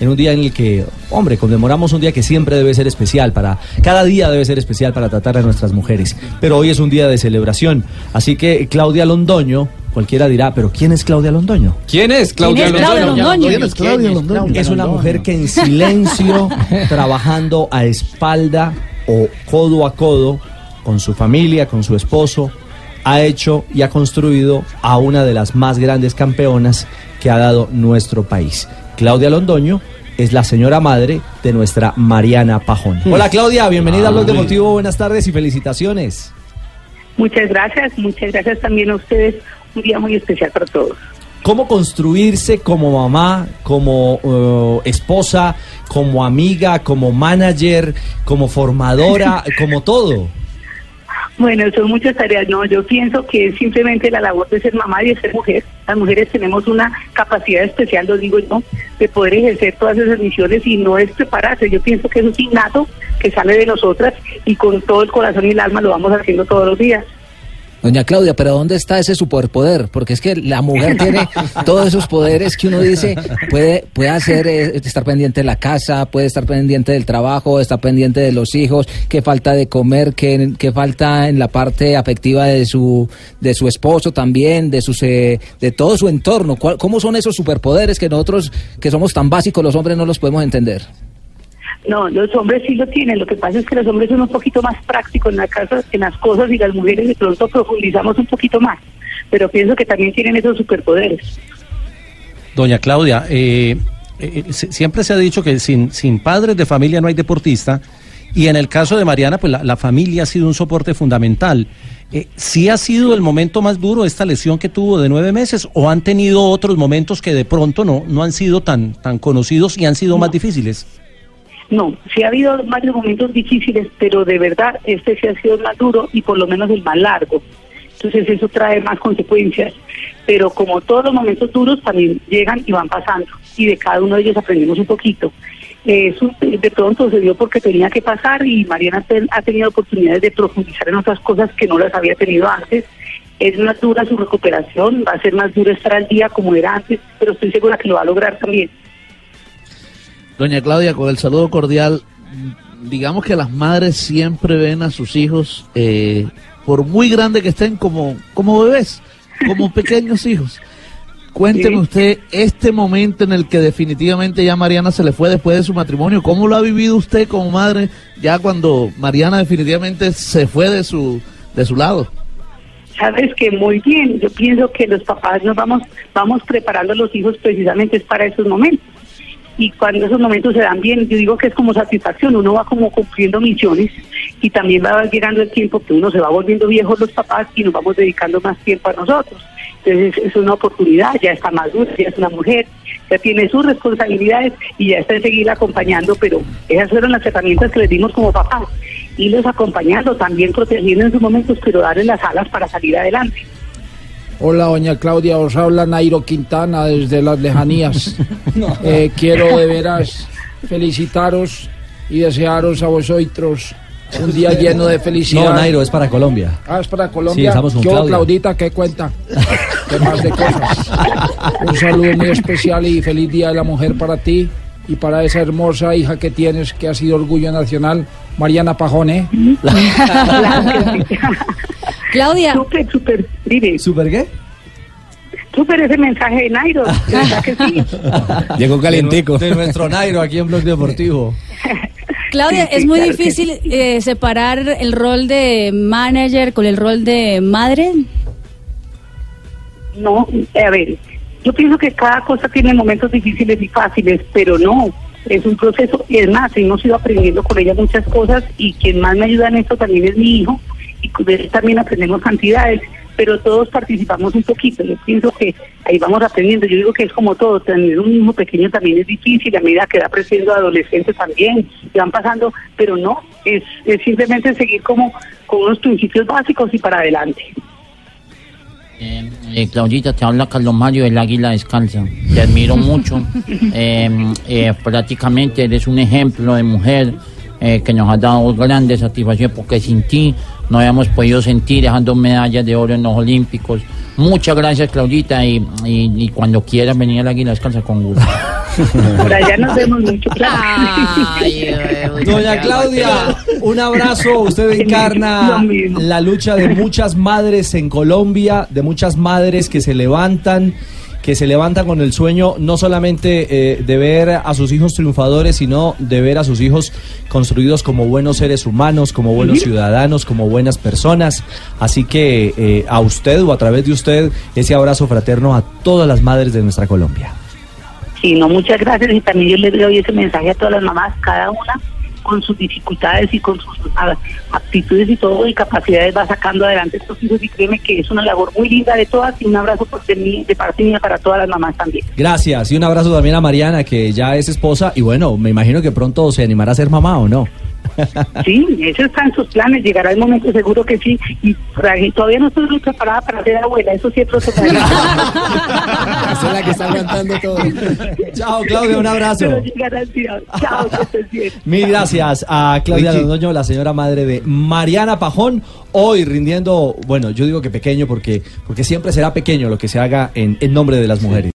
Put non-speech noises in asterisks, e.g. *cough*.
En un día en el que, hombre, conmemoramos un día que siempre debe ser especial para, cada día debe ser especial para tratar a nuestras mujeres. Pero hoy es un día de celebración. Así que Claudia Londoño, cualquiera dirá, pero ¿quién es Claudia Londoño? ¿Quién es Claudia ¿Quién es Claudia Londoño? Londoño? ¿Quién es Claudia Londoño? Es una mujer que en silencio, *laughs* trabajando a espalda o codo a codo con su familia, con su esposo, ha hecho y ha construido a una de las más grandes campeonas que ha dado nuestro país. Claudia Londoño es la señora madre de nuestra Mariana Pajón. Hola Claudia, bienvenida a Blog Deportivo, buenas tardes y felicitaciones. Muchas gracias, muchas gracias también a ustedes. Un día muy especial para todos. ¿Cómo construirse como mamá, como eh, esposa, como amiga, como manager, como formadora, *laughs* como todo? Bueno, son muchas tareas. No, yo pienso que es simplemente la labor de ser mamá y de ser mujer. Las mujeres tenemos una capacidad especial, lo digo yo, de poder ejercer todas esas misiones y no es prepararse. Yo pienso que es innato, que sale de nosotras y con todo el corazón y el alma lo vamos haciendo todos los días. Doña Claudia, pero ¿dónde está ese superpoder? Porque es que la mujer *laughs* tiene todos esos poderes que uno dice, puede, puede hacer, eh, estar pendiente de la casa, puede estar pendiente del trabajo, estar pendiente de los hijos, qué falta de comer, qué, qué falta en la parte afectiva de su, de su esposo también, de sus, eh, de todo su entorno. ¿Cuál- ¿Cómo son esos superpoderes que nosotros, que somos tan básicos, los hombres no los podemos entender? No, los hombres sí lo tienen. Lo que pasa es que los hombres son un poquito más prácticos en la casa, en las cosas y las mujeres de pronto profundizamos un poquito más. Pero pienso que también tienen esos superpoderes. Doña Claudia, eh, eh, se- siempre se ha dicho que sin, sin padres de familia no hay deportista y en el caso de Mariana, pues la, la familia ha sido un soporte fundamental. Eh, ¿Sí ha sido el momento más duro esta lesión que tuvo de nueve meses o han tenido otros momentos que de pronto no, no han sido tan, tan conocidos y han sido más difíciles? No, sí ha habido varios momentos difíciles, pero de verdad este sí ha sido el más duro y por lo menos el más largo. Entonces eso trae más consecuencias. Pero como todos los momentos duros también llegan y van pasando. Y de cada uno de ellos aprendemos un poquito. Eso de pronto se dio porque tenía que pasar y Mariana ha tenido oportunidades de profundizar en otras cosas que no las había tenido antes. Es más dura su recuperación, va a ser más duro estar al día como era antes, pero estoy segura que lo va a lograr también. Doña Claudia, con el saludo cordial, digamos que las madres siempre ven a sus hijos, eh, por muy grande que estén, como, como bebés, como *laughs* pequeños hijos. Cuénteme Sí. usted este momento en el que definitivamente ya Mariana se le fue después de su matrimonio. ¿Cómo lo ha vivido usted como madre ya cuando Mariana definitivamente se fue de su, de su lado? Sabes que muy bien, yo pienso que los papás nos vamos, vamos preparando a los hijos precisamente para esos momentos. Y cuando esos momentos se dan bien, yo digo que es como satisfacción, uno va como cumpliendo misiones y también va llegando el tiempo que uno se va volviendo viejos los papás y nos vamos dedicando más tiempo a nosotros. Entonces es una oportunidad, ya está madura, ya es una mujer, ya tiene sus responsabilidades y ya está en seguir acompañando, pero esas fueron las herramientas que les dimos como papás. Irlos acompañando, también protegiendo en sus momentos, pero darles las alas para salir adelante. Hola, doña Claudia, os habla Nairo Quintana desde las lejanías. *laughs* Eh, quiero de veras felicitaros y desearos a vosotros un día lleno de felicidad. No, Nairo, es para Colombia. Ah, es para Sí, Colombia. estamos con ¿Qué hubo, Claudia. Claudita, ¿qué cuenta? ¿Qué más de cosas? Un saludo muy especial y feliz Día de la Mujer para ti y para esa hermosa hija que tienes que ha sido orgullo nacional, Mariana Pajón, *laughs* *laughs* ¿eh? Claudia, Súper, súper, dime, ¿Súper qué? súper ese mensaje de Nairo, de *laughs* verdad que sí. Llegó calientico. De, nuestro Nairo aquí en Blog Deportivo. *laughs* Claudia, Sí, sí, es muy claro que difícil eh, separar el rol de manager con el rol de madre. No, a ver, yo pienso que cada cosa tiene momentos difíciles y fáciles, pero no, es un proceso. Y es más, hemos ido aprendiendo con ella muchas cosas y quien más me ayuda en esto también es mi hijo y también aprendemos cantidades, pero todos participamos un poquito. Yo pienso que ahí vamos aprendiendo. Yo digo que es como todo, tener un hijo pequeño también es difícil, a medida que va creciendo adolescente también, y van pasando, pero no, es, es simplemente seguir como con unos principios básicos y para adelante. Eh, eh, Claudita, te habla Carlos Mario del Águila Descalza. Te admiro mucho. *laughs* Eh, eh, prácticamente eres un ejemplo de mujer eh, que nos ha dado grandes satisfacciones porque sin ti no habíamos podido sentir dejando medallas de oro en los Olímpicos. Muchas gracias, Claudita, y, y- y cuando quieras venir al Águila Descalza con gusto. *laughs* Por allá nos vemos mucho, claro. *laughs* Doña Claudia, un abrazo. Usted encarna la lucha de muchas madres en Colombia, de muchas madres que se levantan, que se levantan con el sueño no solamente eh, de ver a sus hijos triunfadores, sino de ver a sus hijos construidos como buenos seres humanos, como buenos ciudadanos, como buenas personas. Así que eh, a usted o a través de usted, ese abrazo fraterno a todas las madres de nuestra Colombia. Sí, no, muchas gracias y también yo le doy ese mensaje a todas las mamás, cada una con sus dificultades y con sus aptitudes y todo y capacidades va sacando adelante estos hijos y créeme que es una labor muy linda de todas y un abrazo de, mí, de parte mía para todas las mamás también. Gracias y un abrazo también a Mariana, que ya es esposa y bueno, me imagino que pronto se animará a ser mamá o no. *laughs* Sí, eso está en sus planes, llegará el momento seguro que sí y todavía no estoy muy preparada para ser abuela, eso sí es otro tema. *laughs* Esa es la que está aguantando todo. Chao, Claudia, un abrazo. Pero llegará el día. Chao, que estés bien. Mil gracias a Claudia. Londoño, la señora madre de Mariana Pajón, hoy rindiendo, bueno, yo digo que pequeño porque, porque siempre será pequeño lo que se haga en, en nombre de las mujeres.